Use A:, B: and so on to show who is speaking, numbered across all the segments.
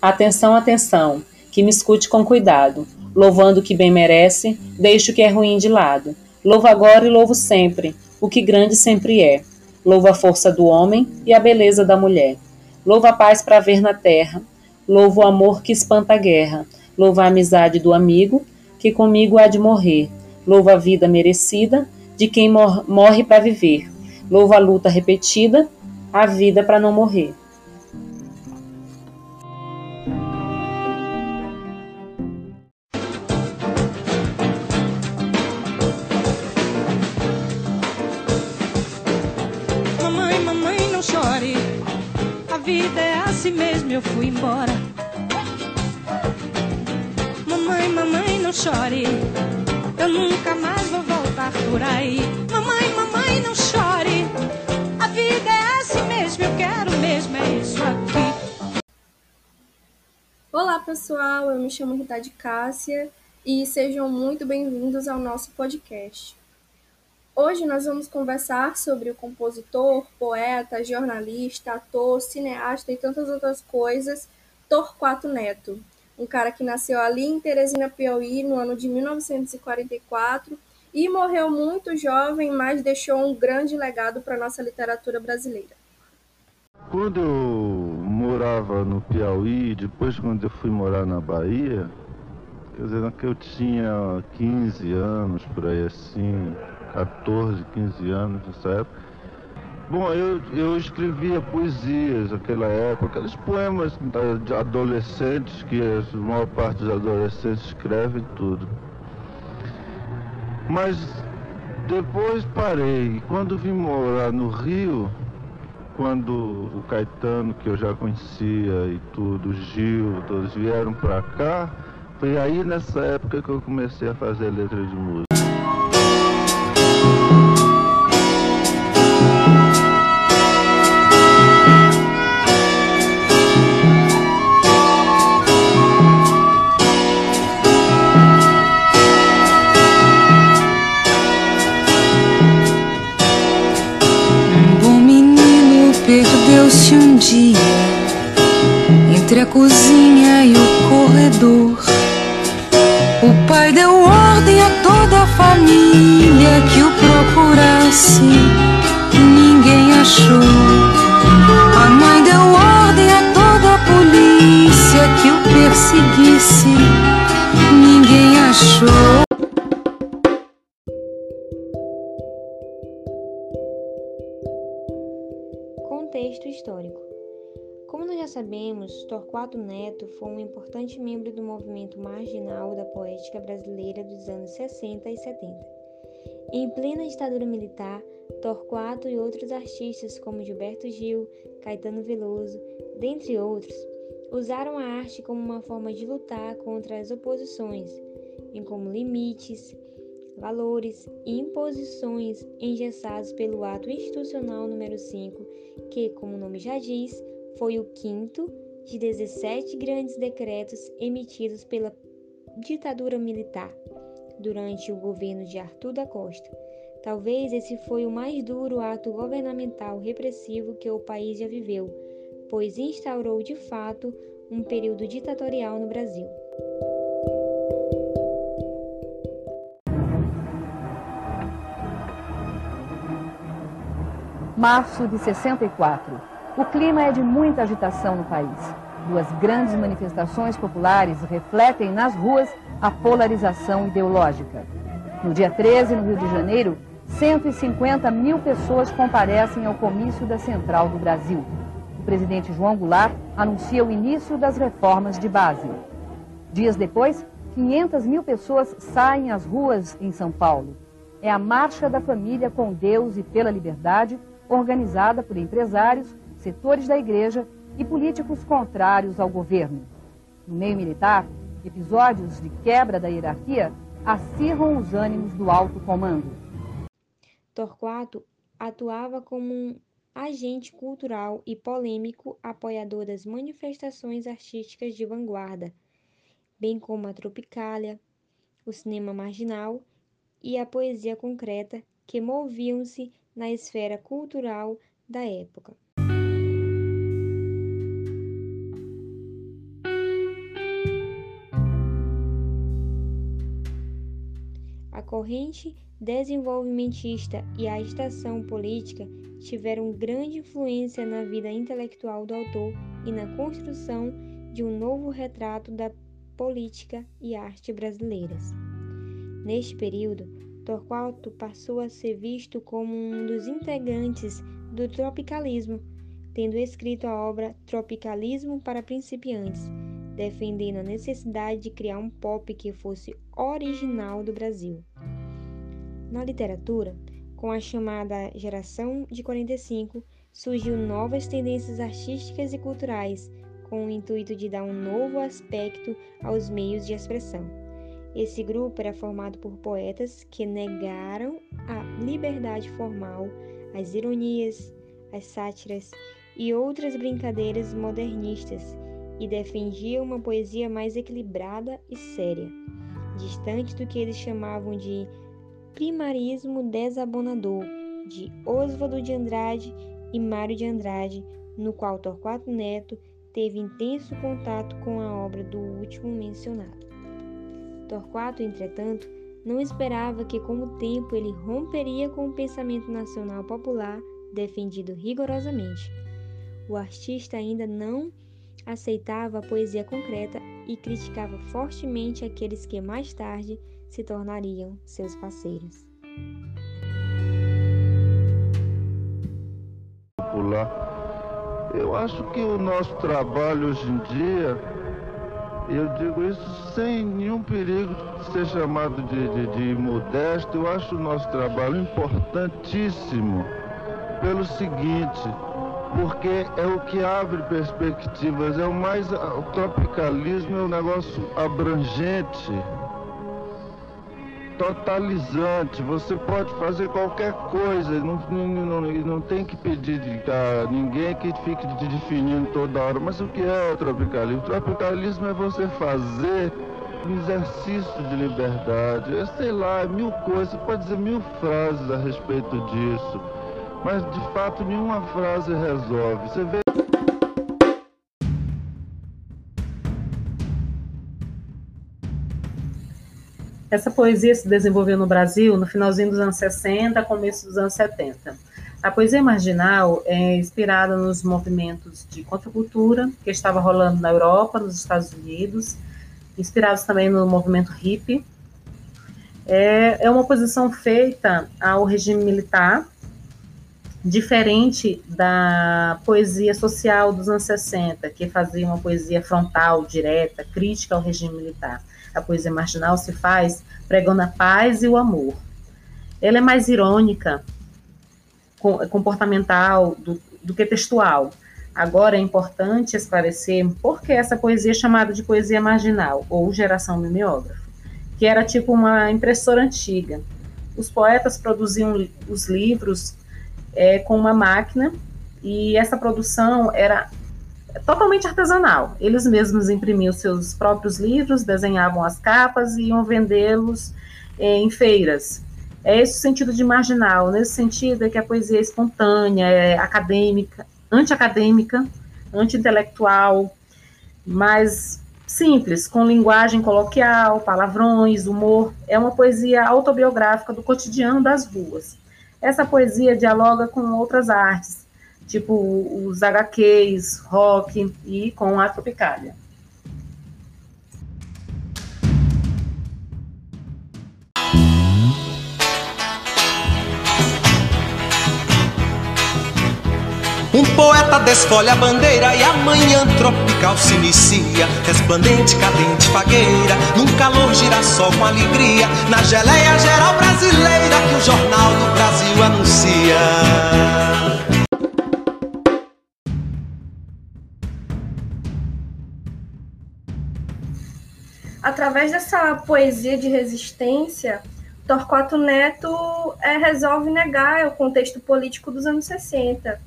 A: Atenção, atenção, que me escute com cuidado, louvando o que bem merece, deixe o que é ruim de lado. Louvo agora e louvo sempre, o que grande sempre é. Louvo a força do homem e a beleza da mulher. Louvo a paz para ver na terra. Louvo o amor que espanta a guerra. Louvo a amizade do amigo, que comigo há de morrer. Louvo a vida merecida de quem mor morre para viver. Louvo a luta repetida, a vida para não morrer.
B: Chore. Eu nunca mais vou voltar por aí. Mamãe, mamãe, não chore. A vida é assim mesmo, eu quero mesmo, é isso aqui.
C: Olá pessoal, eu me chamo Rita de Cássia e sejam muito bem-vindos ao nosso podcast. Hoje nós vamos conversar sobre o compositor, poeta, jornalista, ator, cineasta e tantas outras coisas, Torquato Neto, um cara que nasceu ali em Teresina, Piauí, no ano de 1944 e morreu muito jovem, mas deixou um grande legado para a nossa literatura brasileira.
D: Quando eu morava no Piauí, depois quando eu fui morar na Bahia, quer dizer, que eu tinha 15 anos por aí assim, 14, 15 anos nessa época. Bom, eu, eu escrevia poesias naquela época, aqueles poemas de adolescentes que a maior parte dos adolescentes escrevem tudo. Mas depois parei. Quando vim morar no Rio, quando o Caetano, que eu já conhecia e tudo, o Gil, todos vieram para cá, foi aí nessa época que eu comecei a fazer letra de música.
B: Entre a cozinha e o corredor. O pai deu ordem a toda a família que o procurasse. Ninguém achou. A mãe deu ordem a toda a polícia que o perseguisse. Ninguém achou.
E: Contexto histórico. Como já sabemos, Torquato Neto foi um importante membro do movimento marginal da poética brasileira dos anos 60 e 70. Em plena ditadura militar, Torquato e outros artistas como Gilberto Gil, Caetano Veloso, dentre outros, usaram a arte como uma forma de lutar contra as oposições, bem como limites, valores e imposições engessados pelo Ato Institucional número 5, que, como o nome já diz, foi o quinto de 17 grandes decretos emitidos pela ditadura militar durante o governo de Arthur da Costa. Talvez esse foi o mais duro ato governamental repressivo que o país já viveu, pois instaurou de fato um período ditatorial no Brasil.
F: Março de 64. O clima é de muita agitação no país. Duas grandes manifestações populares refletem nas ruas a polarização ideológica. No dia 13, no Rio de Janeiro, 150 mil pessoas comparecem ao comício da Central do Brasil. O presidente João Goulart anuncia o início das reformas de base. Dias depois, 500 mil pessoas saem às ruas em São Paulo. É a Marcha da Família com Deus e pela Liberdade, organizada por empresários, setores da igreja e políticos contrários ao governo. No meio militar, episódios de quebra da hierarquia acirram os ânimos do alto comando.
E: Torquato atuava como um agente cultural e polêmico apoiador das manifestações artísticas de vanguarda, bem como a Tropicália, o cinema marginal e a poesia concreta que moviam-se na esfera cultural da época. Corrente desenvolvimentista e a agitação política tiveram grande influência na vida intelectual do autor e na construção de um novo retrato da política e arte brasileiras. Neste período, Torquato passou a ser visto como um dos integrantes do tropicalismo, tendo escrito a obra Tropicalismo para Principiantes, defendendo a necessidade de criar um pop que fosse original do Brasil. Na literatura, com a chamada geração de 45, surgiu novas tendências artísticas e culturais, com o intuito de dar um novo aspecto aos meios de expressão. Esse grupo era formado por poetas que negaram a liberdade formal, as ironias, as sátiras e outras brincadeiras modernistas e defendiam uma poesia mais equilibrada e séria, distante do que eles chamavam de primarismo desabonador, de Oswaldo de Andrade e Mário de Andrade, no qual Torquato Neto teve intenso contato com a obra do último mencionado. Torquato, entretanto, não esperava que, com o tempo, ele romperia com o pensamento nacional popular defendido rigorosamente. O artista ainda não aceitava a poesia concreta e criticava fortemente aqueles que mais tarde se tornariam seus parceiros.
D: Eu acho que o nosso trabalho hoje em dia eu digo isso sem nenhum perigo de ser chamado de, de, de modesto. Eu acho o nosso trabalho importantíssimo pelo seguinte, porque é o que abre perspectivas, é o mais. O tropicalismo é um negócio abrangente totalizante. Você pode fazer qualquer coisa. Não, não, não tem que pedir a ninguém que fique te definindo toda hora. Mas o que é o tropicalismo? O tropicalismo é você fazer um exercício de liberdade. É, sei lá, é mil coisas. Você pode dizer mil frases a respeito disso. Mas de fato nenhuma frase resolve. Você vê
A: Essa poesia se desenvolveu no Brasil no finalzinho dos anos 60, começo dos anos 70. A poesia marginal é inspirada nos movimentos de contracultura que estava rolando na Europa, nos Estados Unidos, inspirados também no movimento hippie. É, é uma oposição feita ao regime militar, diferente da poesia social dos anos 60, que fazia uma poesia frontal, direta, crítica ao regime militar a poesia marginal se faz pregando a paz e o amor. Ela é mais irônica, comportamental do, do que textual. Agora é importante esclarecer por que essa poesia é chamada de poesia marginal, ou geração mimeógrafa, que era tipo uma impressora antiga. Os poetas produziam os livros é, com uma máquina, e essa produção era totalmente artesanal. Eles mesmos imprimiam seus próprios livros, desenhavam as capas e iam vendê-los eh, em feiras. É esse o sentido de marginal. Nesse sentido é que a poesia é espontânea, é acadêmica, anti-acadêmica, anti-intelectual, mais simples, com linguagem coloquial, palavrões, humor. É uma poesia autobiográfica do cotidiano das ruas. Essa poesia dialoga com outras artes, tipo os HQs, rock e com a Tropicália.
G: Um poeta desfolha a bandeira e amanhã tropical se inicia. Resplandente, cadente, fagueira, num calor girassol com alegria. Na geleia geral brasileira que o Jornal
C: através dessa poesia de resistência, Torquato Neto é, resolve negar o contexto político dos anos 60.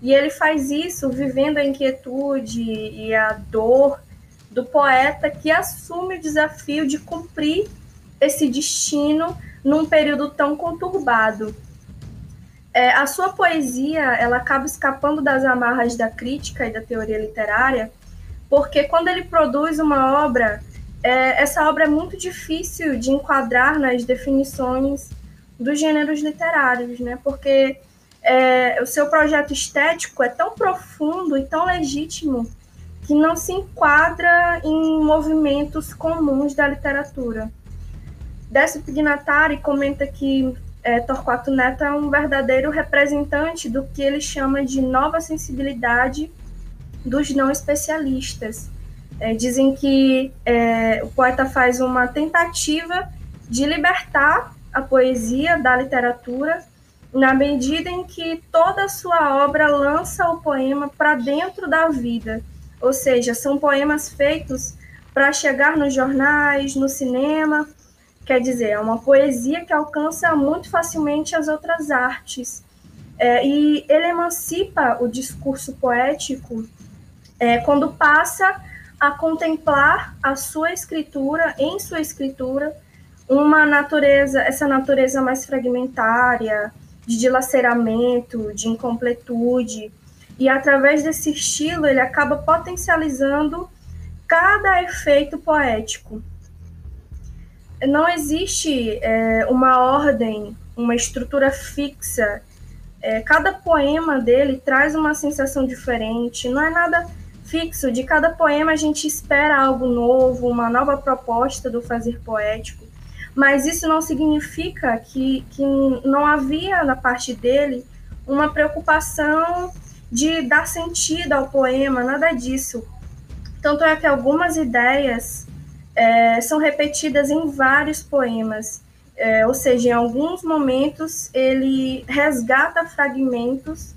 C: E ele faz isso vivendo a inquietude e a dor do poeta que assume o desafio de cumprir esse destino num período tão conturbado. É, a sua poesia ela acaba escapando das amarras da crítica e da teoria literária, porque quando ele produz uma obra é, essa obra é muito difícil de enquadrar nas definições dos gêneros literários, né? Porque é, o seu projeto estético é tão profundo e tão legítimo que não se enquadra em movimentos comuns da literatura. Décio Pignatari comenta que é, Torquato Neto é um verdadeiro representante do que ele chama de nova sensibilidade dos não especialistas. É, dizem que é, o poeta faz uma tentativa de libertar a poesia da literatura na medida em que toda a sua obra lança o poema para dentro da vida, ou seja, são poemas feitos para chegar nos jornais, no cinema, quer dizer, é uma poesia que alcança muito facilmente as outras artes. É, e ele emancipa o discurso poético é, quando passa a contemplar a sua escritura, em sua escritura, uma natureza, essa natureza mais fragmentária, de dilaceramento, de incompletude, e através desse estilo ele acaba potencializando cada efeito poético. Não existe é, uma ordem, uma estrutura fixa. É, cada poema dele traz uma sensação diferente, não é nada fixo. De cada poema a gente espera algo novo, uma nova proposta do fazer poético mas isso não significa que, que não havia na parte dele uma preocupação de dar sentido ao poema, nada disso. Tanto é que algumas ideias é, são repetidas em vários poemas, é, ou seja, em alguns momentos ele resgata fragmentos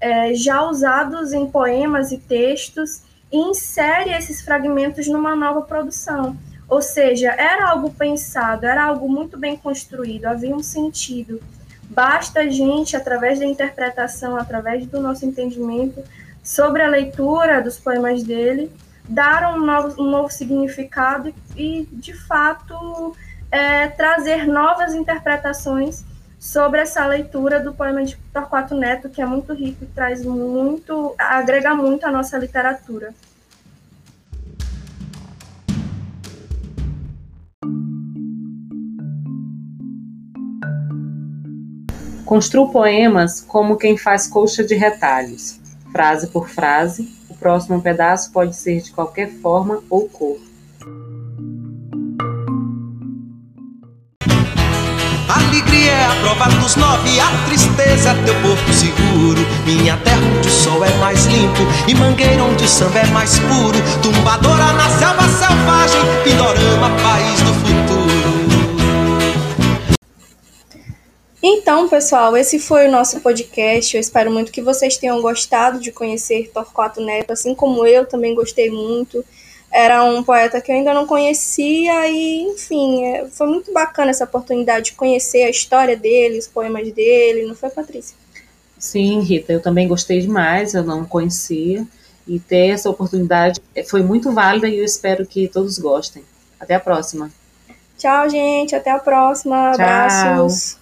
C: é, já usados em poemas e textos e insere esses fragmentos numa nova produção. Ou seja, era algo pensado, era algo muito bem construído, havia um sentido. Basta a gente, através da interpretação, através do nosso entendimento sobre a leitura dos poemas dele, dar um novo, um novo significado e, de fato, é, trazer novas interpretações sobre essa leitura do poema de Torquato Neto, que é muito rico e traz muito, agrega muito à nossa literatura.
A: Construo poemas como quem faz colcha de retalhos, frase por frase. O próximo pedaço pode ser de qualquer forma ou cor.
G: A prova dos nove, a tristeza teu porto seguro. Minha terra onde o sol é mais limpo e mangueira onde o samba é mais puro. Tumbadora na selva selvagem, Pindorama, país do futuro.
C: Então, pessoal, esse foi o nosso podcast. Eu espero muito que vocês tenham gostado de conhecer Torquato Neto, assim como eu também gostei muito. Era um poeta que eu ainda não conhecia e, enfim, é, foi muito bacana essa oportunidade de conhecer a história dele, os poemas dele, não foi, Patrícia?
A: Sim, Rita, eu também gostei demais, eu não conhecia. E ter essa oportunidade foi muito válida e eu espero que todos gostem. Até a próxima.
C: Tchau, gente. Até a próxima. Tchau. Abraços.